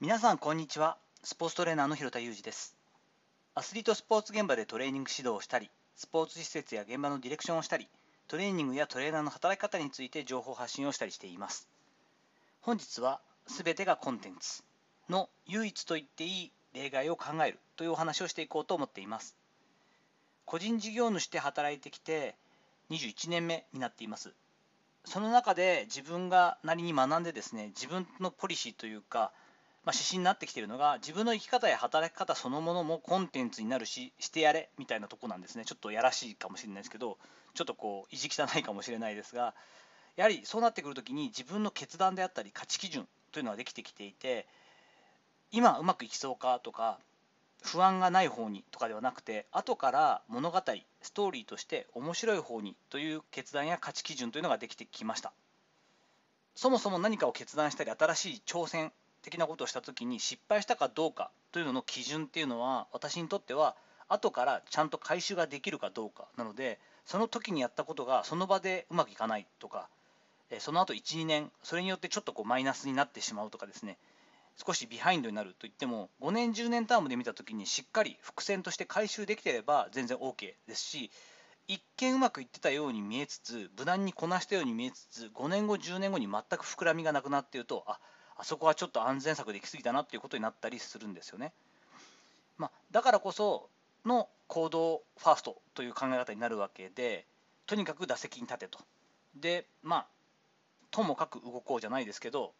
皆さんこんにちは。スポーツトレーナーの広田裕二です。アスリートスポーツ現場でトレーニング指導をしたりスポーツ施設や現場のディレクションをしたりトレーニングやトレーナーの働き方について情報発信をしたりしています。本日は全てがコンテンツの唯一と言っていい例外を考えるというお話をしていこうと思っています。個人事業主で働いてきて21年目になっています。その中で自分がなりに学んでですね自分のポリシーというか、まあ、指針になってきてるのが自分の生き方や働き方そのものもコンテンツになるししてやれみたいなとこなんですね。ちょっとやらしいかもしれないですけどちょっとこう意地汚いかもしれないですがやはりそうなってくるときに自分の決断であったり価値基準というのはできてきていて今うまくいきそうかとか不安がない方にとかではなくて後から物語ストーリーとして面白い方にという決断や価値基準というのができてきました。そもそも何かを決断したり新しい挑戦的なことをした時に失敗したかどうかというのの基準っていうのは私にとっては後からちゃんと回収ができるかどうかなのでその時にやったことがその場でうまくいかないとかその後12年それによってちょっとこうマイナスになってしまうとかですね少しビハインドになるといっても5年10年タームで見た時にしっかり伏線として回収できてれば全然 OK ですし一見うまくいってたように見えつつ無難にこなしたように見えつつ5年後10年後に全く膨らみがなくなっているとあっあそこはちょっと安全策で行き過ぎたなっていうことになったりするんですよね。まあ、だからこその行動ファーストという考え方になるわけでとにかく打席に立てと。でまあともかく動こうじゃないですけど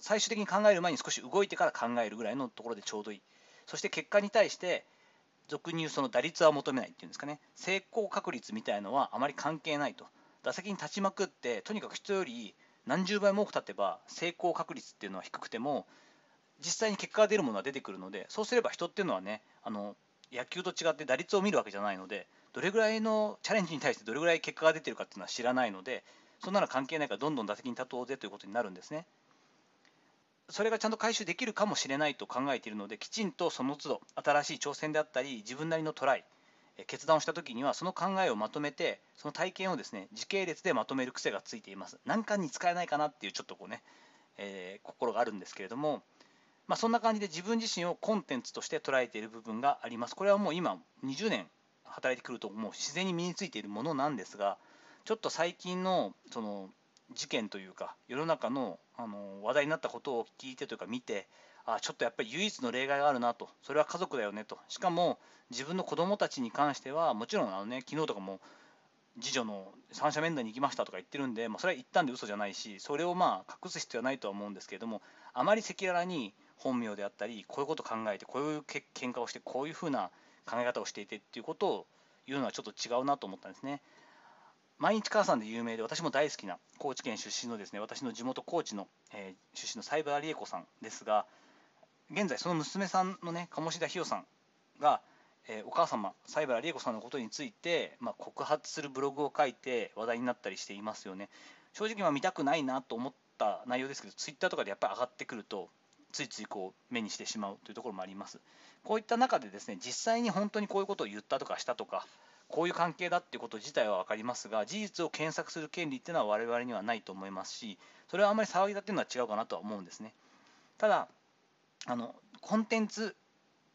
最終的に考える前に少し動いてから考えるぐらいのところでちょうどいいそして結果に対して俗に言うその打率は求めないっていうんですかね成功確率みたいのはあまり関係ないと打席に立ちまくってとにかく人より何十倍も多く立てば成功確率っていうのは低くても実際に結果が出るものは出てくるのでそうすれば人っていうのはねあの野球と違って打率を見るわけじゃないのでどれぐらいのチャレンジに対してどれぐらい結果が出てるかっていうのは知らないのでそんなの関係ないからどんどん打席に立とうぜということになるんですね。それがちゃんと回収できるかもしれないと考えているのできちんとその都度新しい挑戦であったり自分なりのトライ決断をした時にはその考えをまとめてその体験をですね時系列でまとめる癖がついています。何かに使えないかなっていうちょっとこうね、えー、心があるんですけれども、まあ、そんな感じで自分自身をコンテンツとして捉えている部分があります。これはもう今20年働いてくるともう自然に身についているものなんですがちょっと最近のその事件というか世の中のあの話題になったことを聞いてというか見てあちょっとやっぱり唯一の例外があるなとそれは家族だよねとしかも自分の子供たちに関してはもちろんあの、ね、昨日とかも次女の三者面談に行きましたとか言ってるんで、まあ、それは言ったんで嘘じゃないしそれをまあ隠す必要はないとは思うんですけれどもあまり赤裸々に本名であったりこういうことを考えてこういうけ喧嘩をしてこういうふうな考え方をしていてっていうことを言うのはちょっと違うなと思ったんですね。毎日母さんで有名で私も大好きな高知県出身のですね私の地元高知の、えー、出身のサイバー理恵子さんですが現在その娘さんのね鴨志田ひよさんが、えー、お母様サイバー理恵子さんのことについて、まあ、告発するブログを書いて話題になったりしていますよね。正直は見たくないなと思った内容ですけどツイッターとかでやっぱり上がってくるとついついこう目にしてしまうというところもあります。こういった中でですね実際に本当にこういうことを言ったとかしたとかこういう関係だっていうこと自体は分かりますが事実を検索する権利っていうのは我々にはないと思いますしそれはあまり騒ぎだっていうのは違うかなとは思うんですね。ただあのコンテンツ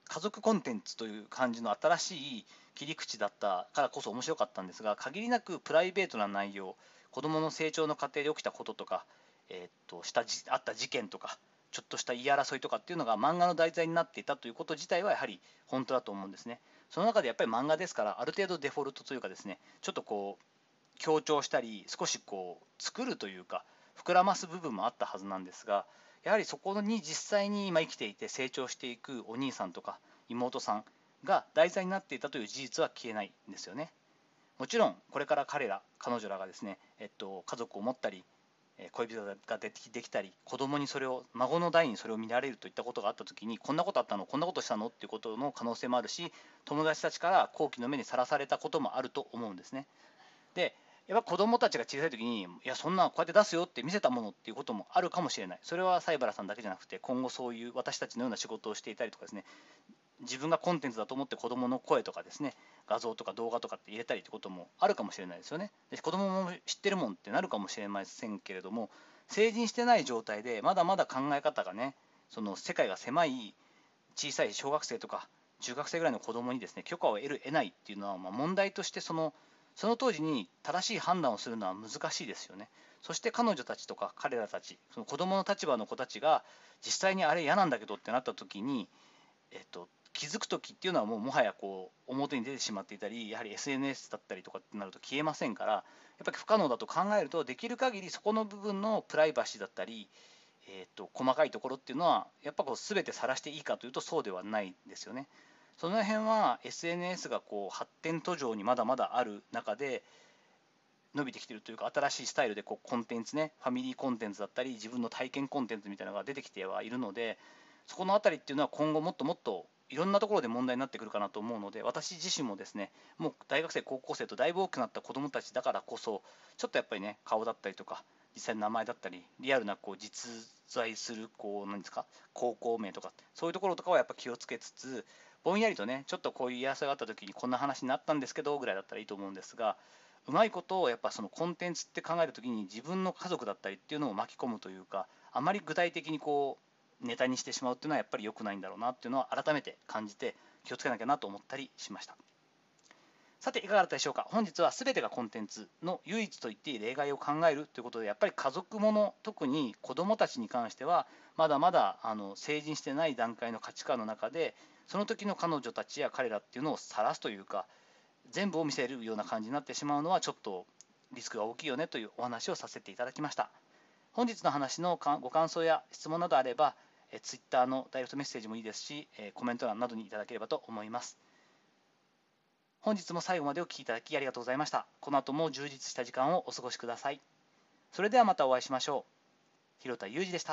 家族コンテンツという感じの新しい切り口だったからこそ面白かったんですが限りなくプライベートな内容子どもの成長の過程で起きたこととか、えー、っとしたあった事件とかちょっとした言い争いとかっていうのが漫画の題材になっていたということ自体はやはり本当だと思うんですね。その中でやっぱり漫画ですからある程度デフォルトというかですねちょっとこう強調したり少しこう作るというか膨らます部分もあったはずなんですがやはりそこに実際に今生きていて成長していくお兄さんとか妹さんが題材になっていたという事実は消えないんですよね。もちろんこれから彼ら彼女らがですね、えっと、家族を持ったり恋人ができたり子供にそれを孫の代にそれを見られるといったことがあった時にこんなことあったのこんなことしたのっていうことの可能性もあるし友達たちから好奇の目にさらされたこともあると思うんですね。でやっぱ子供たちが小さい時にいやそんなこうやって出すよって見せたものっていうこともあるかもしれない。それは西原さんだけじゃなくて今後そういう私たちのような仕事をしていたりとかですね。自分がコンテンツだと思って子供の声とかですね。画像とか動画とかって入れたりってこともあるかもしれないですよね。で子供も知ってるもんってなるかもしれませんけれども成人してない状態でまだまだ考え方がねその世界が狭い小さい小学生とか中学生ぐらいの子供にですね許可を得る得ないっていうのは、ま、問題としてそのその当時に正しい判断をするのは難しいですよね。そして彼女たちとか彼らたちその子供の立場の子たちが実際にあれ嫌なんだけどってなった時に、えっと、気づく時っていうのはもうもはやこう表に出てしまっていたりやはり SNS だったりとかってなると消えませんからやっぱり不可能だと考えるとできる限りそこの部分のプライバシーだったり、えー、と細かいところっていうのはやっぱこう全て晒していいかというとそうではないんですよね。その辺は SNS がこう発展途上にまだまだある中で伸びてきてるというか新しいスタイルでこうコンテンツねファミリーコンテンツだったり自分の体験コンテンツみたいなのが出てきてはいるのでそこの辺りっていうのは今後もっともっといろんなところで問題になってくるかなと思うので私自身もですねもう大学生高校生とだいぶ大きくなった子どもたちだからこそちょっとやっぱりね顔だったりとか実際の名前だったりリアルなこう実在するこう何ですか高校名とかそういうところとかはやっぱ気をつけつつぼんやりとねちょっとこういう嫌さがあった時にこんな話になったんですけどぐらいだったらいいと思うんですがうまいことをやっぱそのコンテンツって考える時に自分の家族だったりっていうのを巻き込むというかあまり具体的にこうネタにしてしまうっていうのはやっぱり良くないんだろうなっていうのは改めて感じて気をつけなきゃなと思ったりしました。さていかがだったでしょうか？本日は全てがコンテンツの唯一と言っていい例外を考えるということでやっぱり家族もの特に子どもたちに関してはまだまだあの成人してない段階の価値観の中でその時の彼女たちや彼らっていうのを晒すというか全部を見せるような感じになってしまうのはちょっとリスクが大きいよねというお話をさせていただきました。本日の話のご感想や質問などあればえ Twitter のダイレクトメッセージもいいですしコメント欄などにいただければと思います。本日も最後までお聴きいただきありがとうございました。この後も充実した時間をお過ごしください。それではまたお会いしましょう。広田裕二でした。